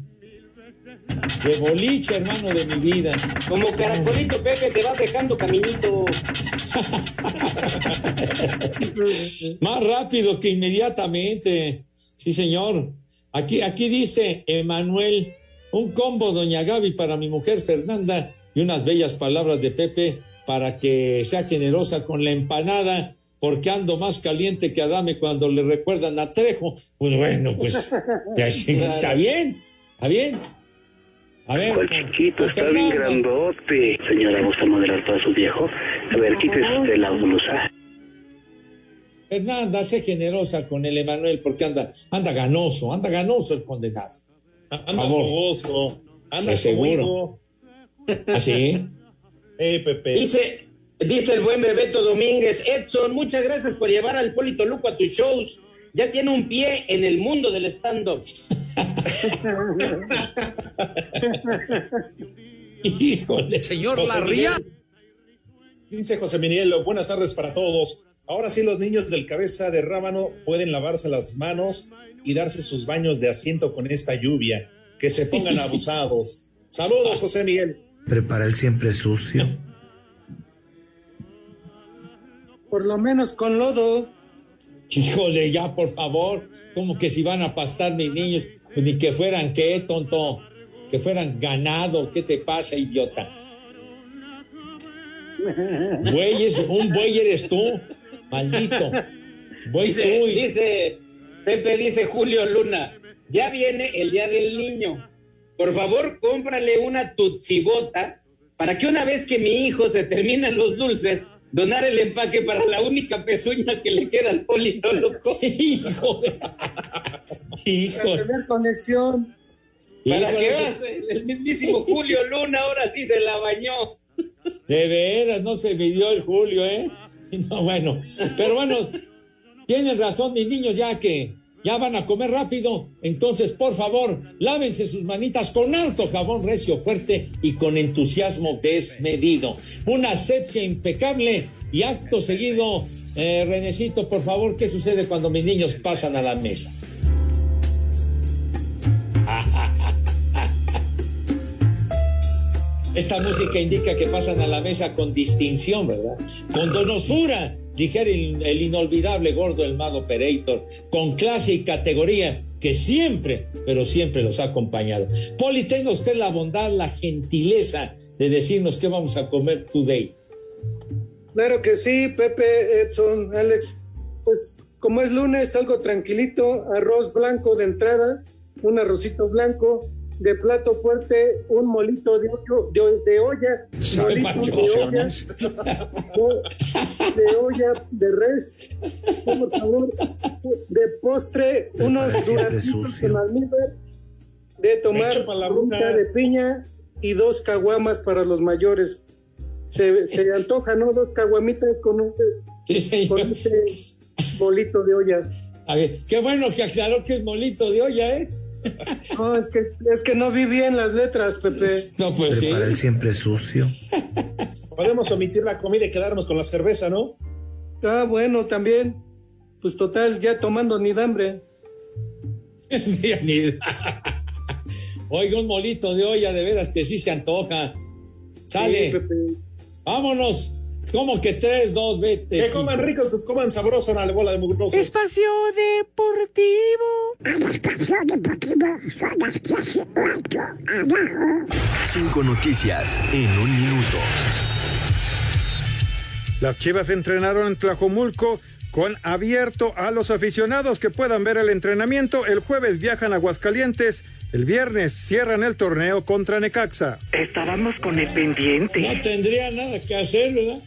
De boliche, hermano de mi vida. Como caracolito, Pepe, te vas dejando caminito. Más rápido que inmediatamente. Sí, señor. Aquí, aquí dice Emanuel, un combo, doña Gaby, para mi mujer Fernanda y unas bellas palabras de Pepe para que sea generosa con la empanada, porque ando más caliente que Adame cuando le recuerdan a Trejo. Pues bueno, pues ya, está bien, está bien. A ver, El con- chiquito está bien grandote. Señora, ¿gusta modelar para su viejo? A ver, quítese usted la blusa. Fernanda, sé generosa con el Emanuel porque anda, anda ganoso, anda ganoso el condenado. Anda fogoso. Anda seguro. higo. ¿Ah, sí? Eh, Pepe. Dice, dice el buen Bebeto Domínguez, Edson, muchas gracias por llevar al Polito Luco a tus shows. Ya tiene un pie en el mundo del stand-up. Híjole. Señor José Larría. Miguel. Dice José Miguel, buenas tardes para todos. Ahora sí los niños del cabeza de rábano pueden lavarse las manos y darse sus baños de asiento con esta lluvia. Que se pongan abusados. Saludos, José Miguel. Prepara el siempre sucio. Por lo menos con lodo. Híjole, ya, por favor. Como que si van a pastar mis niños. Pues ni que fueran, ¿qué, tonto? Que fueran ganado. ¿Qué te pasa, idiota? Bueyes, un buey eres tú. Maldito. Buey Dice, tú. y- dice, Pepe dice Julio Luna, ya viene el día del niño. Por favor, cómprale una tutsibota para que una vez que mi hijo se terminan los dulces, donar el empaque para la única pezuña que le queda al polito loco. Hijo de- Para Hijo. tener conexión. Para ese- veas, el mismísimo Julio Luna ahora sí se la bañó. De veras, no se midió el Julio, ¿eh? No, bueno, pero bueno, tienen razón mis niños ya que ya van a comer rápido. Entonces, por favor, lávense sus manitas con alto jabón recio fuerte y con entusiasmo desmedido. Una asepsia impecable y acto seguido, eh, Renecito, por favor, ¿qué sucede cuando mis niños pasan a la mesa? Esta música indica que pasan a la mesa con distinción, ¿verdad? Con donosura, dijera el, inolvidable gordo el mago Pereitor, con clase y categoría que siempre, pero siempre los ha acompañado. Poli, tenga usted la bondad, la gentileza de decirnos qué vamos a comer today. Claro que sí, Pepe, Edson, Alex. Pues como es lunes, algo tranquilito, arroz blanco de entrada, un arrocito blanco, de plato fuerte, un molito de, ollo- de, de olla, molito de olla, de, olla de res, por favor, de postre, unos sucio. con almíbar, de tomar Hecho para la fruta de piña y dos caguamas para los mayores. Se, se antoja, ¿no? Dos caguamitas con un, Sí, con señor. ese bolito de olla. A ver, qué bueno que aclaró que es molito de olla, ¿eh? No, es que, es que no vi bien las letras, Pepe. No, pues sí. Prepara el siempre sucio. Podemos omitir la comida y quedarnos con la cerveza, ¿no? Ah, bueno, también. Pues total, ya tomando ni de hambre. Ni- Oiga, un molito de olla, de veras que sí se antoja. Sale. Sí, Pepe. Vámonos. ¿Cómo que tres, dos, vete? Que coman rico, que coman sabroso, una bola de mugrosos. Espacio Deportivo. Espacio Deportivo. Son las 4 abajo. Cinco noticias en un minuto. Las Chivas entrenaron en Tlajomulco con abierto a los aficionados que puedan ver el entrenamiento. El jueves viajan a Aguascalientes. El viernes cierran el torneo contra Necaxa. Estábamos con el pendiente. No tendría nada que hacer, ¿verdad?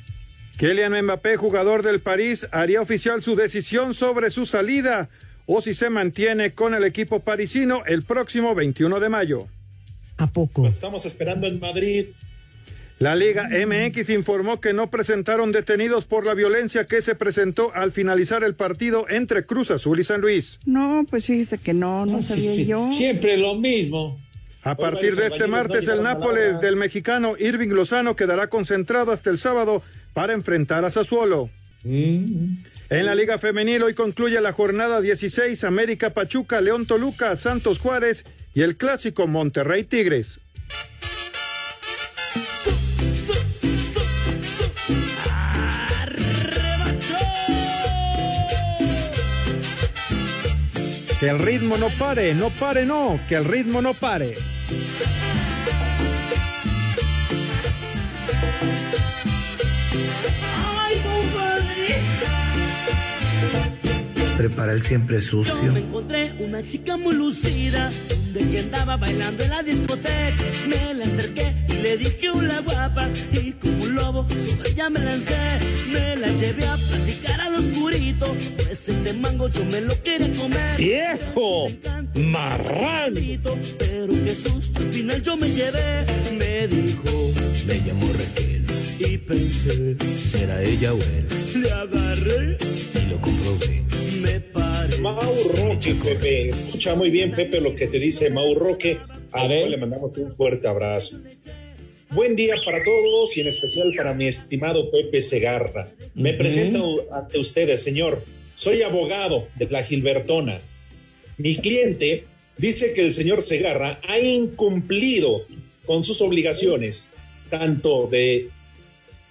Kylian Mbappé, jugador del París, haría oficial su decisión sobre su salida o si se mantiene con el equipo parisino el próximo 21 de mayo. ¿A poco? Estamos esperando en Madrid. La Liga MX informó que no presentaron detenidos por la violencia que se presentó al finalizar el partido entre Cruz Azul y San Luis. No, pues fíjese que no, no sabía Sí, sí, yo. Siempre lo mismo. A partir de este martes, el Nápoles del mexicano Irving Lozano quedará concentrado hasta el sábado para enfrentar a Sassuolo. En la Liga Femenil hoy concluye la jornada 16 América Pachuca, León Toluca, Santos Juárez y el clásico Monterrey Tigres. Que el ritmo no pare, no pare, no, que el ritmo no pare. Prepara el siempre Yo me sucio. encontré una chica muy lucida, de que andaba bailando en la discoteca. Me la acerqué y le dije hola guapa, y como un lobo sobre ella me lancé. Me la llevé a platicar al oscurito, pues ese mango yo me lo quería comer. ¡Viejo! ¡Marrano! Pero qué susto, al final yo me llevé. Me dijo, Me llamo Raquel. y pensé, ¿Será ella o él? le agarré, Y lo comprobé. Me. Mau Roque, Pepe. Escucha muy bien, Pepe, lo que te dice Mau Roque. A ver. Le mandamos un fuerte abrazo. Buen día para todos y en especial para mi estimado Pepe Segarra. Me presento ante ustedes, señor. Soy abogado de la Gilbertona. Mi cliente dice que el señor Segarra ha incumplido con sus obligaciones, tanto de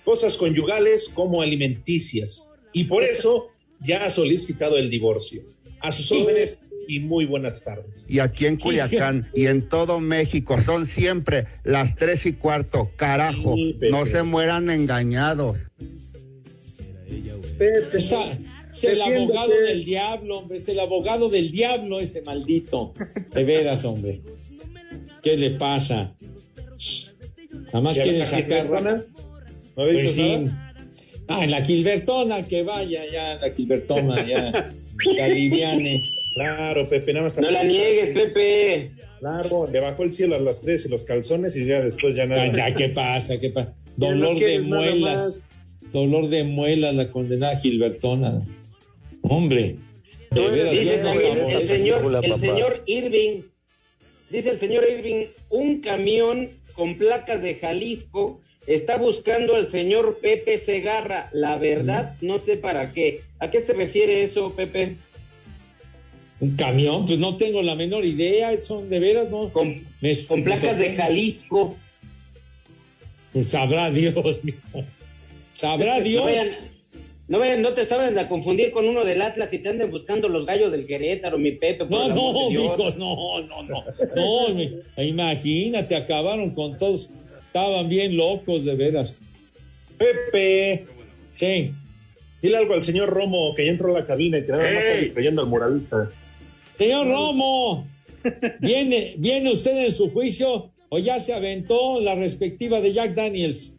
cosas conyugales como alimenticias, y por eso ya ha solicitado el divorcio. A sus órdenes y muy buenas tardes. Y aquí en Culiacán y en todo México son siempre las tres y cuarto. Carajo, Sí, no se mueran engañados. Pepe, Esa- es el abogado del diablo, hombre. Es el abogado del diablo ese maldito. De veras, hombre. ¿Qué le pasa? Nada más ¿Y a quiere sacar. ¿No Pues dices sí. nada? Ah, en la Gilbertona, que vaya ya, la Gilbertona, ya. Que aliviane. Claro, Pepe, nada más. No la niegues, Pepe. Claro, le bajó el cielo a las tres y los calzones y ya después ya nada. Ya, ¿Qué pasa? ¿Qué pasa? No Dolor de muelas. Dolor de muelas, la condenada Gilbertona. Hombre. De veras, Dice no el señor, el señor Irving, dice el señor Irving, un camión con placas de Jalisco está buscando al señor Pepe Segarra. La verdad, no sé para qué. ¿A qué se refiere eso, Pepe? Un camión, pues no tengo la menor idea, son de veras, ¿no? Con, Me- con me placas de. Jalisco. Pues sabrá Dios, mijo. Sabrá Dios. No vayan, no vayan, no te saben a confundir con uno del Atlas y te anden buscando los gallos del Querétaro, mi Pepe. No, no, mijo, no, no, no. No, mi- imagínate, acabaron con todos. Estaban bien locos, de veras. Pepe, Sí. dile algo al señor Romo que ya entró a la cabina y que nada más está distrayendo al muralista. Señor Romo, ¿viene, ¿viene usted en su juicio o ya se aventó la respectiva de Jack Daniels?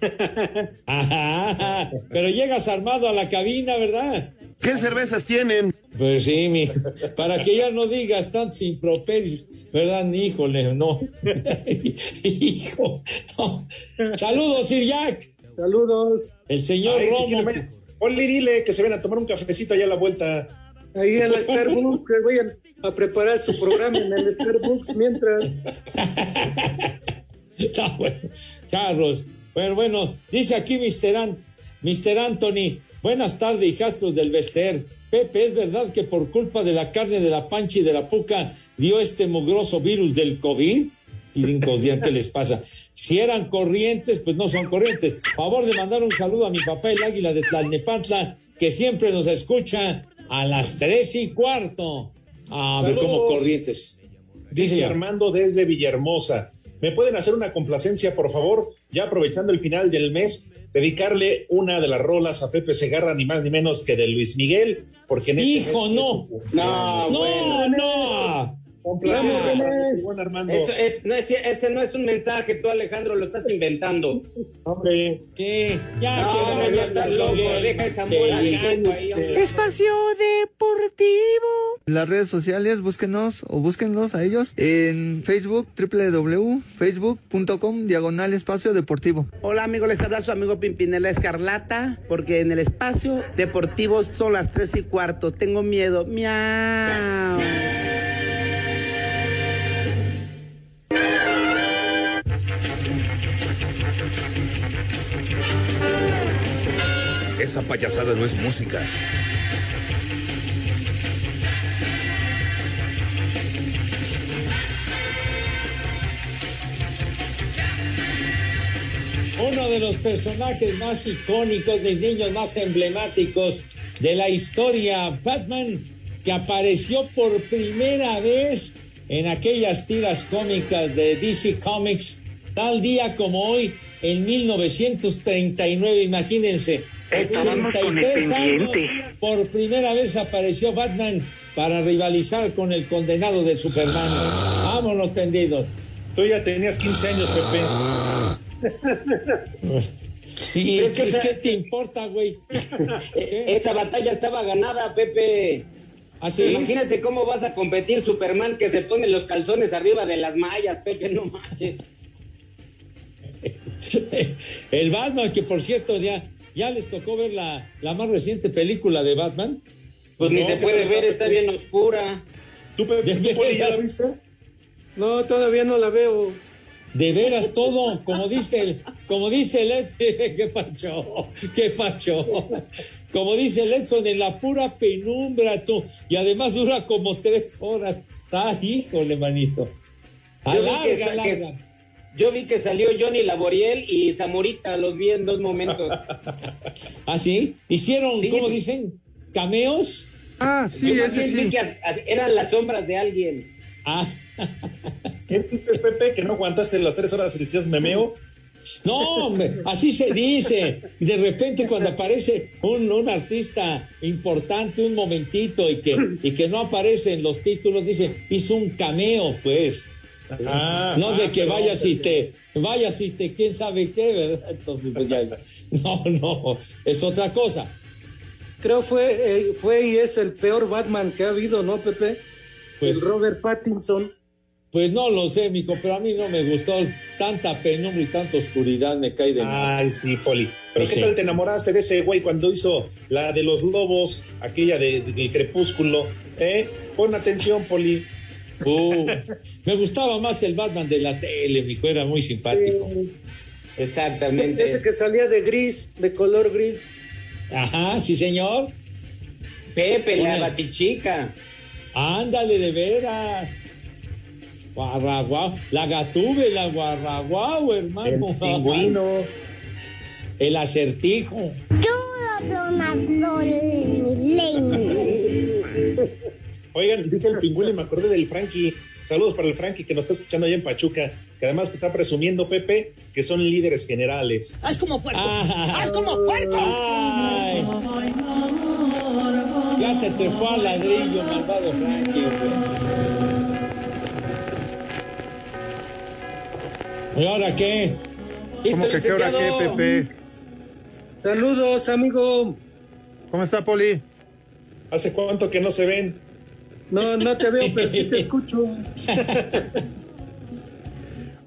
Ajá, pero llegas armado a la cabina, ¿verdad? ¿Qué cervezas tienen? Pues sí, mi, para que ya no digas tantos improperios, ¿verdad? Híjole, no. Hijo, no. Saludos, Sir Jack. Saludos. El señor Ay, si Romo. quiere, vaya. Ponle y dile que se ven a tomar un cafecito allá a la vuelta. Ahí en la Starbucks, que vayan a preparar su programa en el Starbucks mientras. Está bueno. Charlos. Bueno, bueno, dice aquí Mr. An- Mr. Anthony. Buenas tardes, hijastros del Vester. Pepe, ¿es verdad que por culpa de la carne de la pancha y de la puca dio este mugroso virus del COVID? Brincos, ¿qué les pasa? Si eran corrientes, pues no son corrientes. Favor de mandar un saludo a mi papá, el águila de Tlalnepantla, que siempre nos escucha a las tres y cuarto. A ver cómo corrientes. Dice Dice Armando desde Villahermosa. ¿Me pueden hacer una complacencia, por favor? Ya aprovechando el final del mes, dedicarle una de las rolas a Pepe Segarra, ni más ni menos que de Luis Miguel, porque en este Hijo, mes no. es su cumpleaños. No, no. Armando. Eso es, no es- ese no es un mensaje, tú Alejandro lo estás inventando. Hombre. ¿Qué? Ya, No, que ya estás loco, deja esa ahí, hombre. Espacio Deportivo. Las redes sociales, búsquenos o búsquenlos a ellos en Facebook, www.facebook.com, diagonal espacio deportivo. Hola amigos, les habla su amigo Pimpinela Escarlata, porque en el espacio deportivo son las tres y cuarto. Tengo miedo. Miau. Esa payasada no es música. Uno de los personajes más icónicos, de niños más emblemáticos de la historia, Batman, que apareció por primera vez en aquellas tiras cómicas de DC Comics, tal día como hoy, en 1939, imagínense, Estábamos con el 83 años, pendiente. por primera vez apareció Batman para rivalizar con el condenado de Superman. Vámonos tendidos. Tú ya tenías 15 años, Pepe. ¿Y Pero es que qué, esa- qué te importa, güey? Esa batalla estaba ganada, Pepe. ¿Ah, Imagínate cómo vas a competir Superman que se pone los calzones arriba de las mallas, Pepe, no manches. El Batman, que por cierto, ya, ya les tocó ver la, la más reciente película de Batman. Pues ni se ¿qué puede ver, está, bien oscura. ¿Tú, ya la viste? No, todavía no la veo. De veras todo, como dice el, como dice el Edson, qué facho, qué facho. Como dice el Edson, en la pura penumbra tú, y además dura como tres horas. Ah, híjole, manito. Alarga, alarga. Yo vi que salió Johnny Laboriel y Zamorita, los vi en dos momentos. ¿Ah, sí? ¿Hicieron, cómo dicen, cameos? Ah, Yo vi que a- a- eran las sombras de alguien. Ah. ¿Qué dices, Pepe? ¿Que no aguantaste las tres horas y decías memeo? No, hombre, así se dice. Y de repente cuando aparece un, un artista importante un momentito y que, y que no aparece en los títulos, dice, hizo un cameo, pues. Ah, no de ah, que perdón, vayas y te, vayas y te, quién sabe qué, ¿verdad? Entonces, pues ya, no, no, es otra cosa. Creo fue, eh, fue y es el peor Batman que ha habido, ¿no, Pepe? Pues- el Robert Pattinson. Pues no lo sé, mijo, pero a mí no me gustó tanta penumbra y tanta oscuridad, me cae de más. Ay, sí, Poli. Pero Pues ¿qué sí. tal te enamoraste de ese güey cuando hizo la de los lobos, aquella de, de- del crepúsculo? ¿Eh? Pon atención, Poli. Uh, me gustaba más el Batman de la tele, mijo, era muy simpático. Exactamente. Ese que salía de gris, de color gris. Ajá, sí, señor. Pepe, la batichica. Ándale, de veras. Guarraguau. La gatuve, la guarraguau, hermano. El pingüino. El acertijo. Oigan, dije el pingüino y me acordé del Frankie. Saludos para el Frankie que nos está escuchando allá en Pachuca, que además está presumiendo, Pepe, que son líderes generales. ¡Haz como puerco! Ah. ¡Haz como puerco! Ay. Ya se trepó al ladrillo, malvado Frankie. ¿Y ahora qué? ¿Cómo que qué hora qué, Pepe? Saludos, amigo. ¿Cómo está, Poli? ¿Hace cuánto que no se ven? No, no te veo, pero sí te escucho.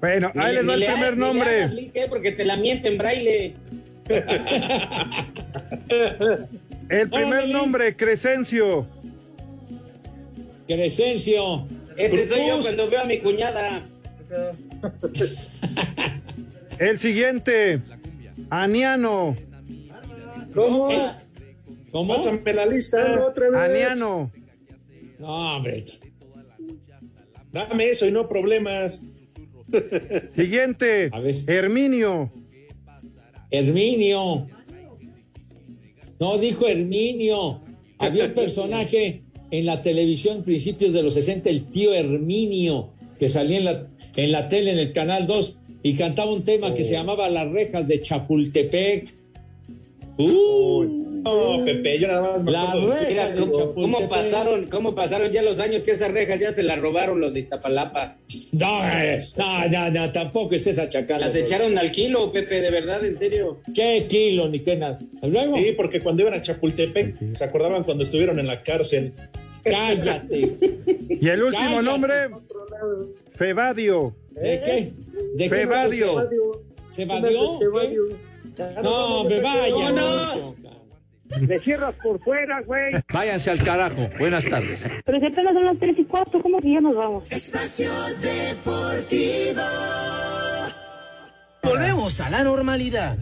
Bueno, ahí les va el primer nombre. hagas eh, porque te la miente en braille. El primer nombre, Crescencio. Crescencio. Ese soy yo cuando veo a mi cuñada. El siguiente, Aniano. ¿Cómo? ¿Cómo? Pásame la lista. Otra vez. Aniano. No, hombre. Dame eso y no problemas. Siguiente, A ver. Herminio. Herminio. No, dijo Herminio. Había un personaje en la televisión principios de los 60, el tío Herminio, que salía en la, en la tele, en el Canal 2, y cantaba un tema que se llamaba Las rejas de Chapultepec. Uh, No, Pepe, yo nada más me La acuerdo de- reja Mira, de ¿cómo, pasaron, ¿Cómo pasaron ya los años que esas rejas ya se las robaron los de Iztapalapa? no, eh, no, no, no, tampoco estés achacando. Las echaron al kilo, Pepe, de verdad, en serio. ¿Qué kilo ni qué nada? Luego, Sí, porque cuando iban a Chapultepec, ¿se acordaban cuando estuvieron en la cárcel? cállate. Y el último Cállate. nombre, Febadio. ¿De qué? ¿De qué Febadio. ¿Qué? No, hombre, vaya. no. Me cierras por fuera, güey. Váyanse al carajo. Buenas tardes. Pero si apenas son las 3 y 4, ¿cómo que ya nos vamos? Espacio Deportivo. Volvemos a la normalidad.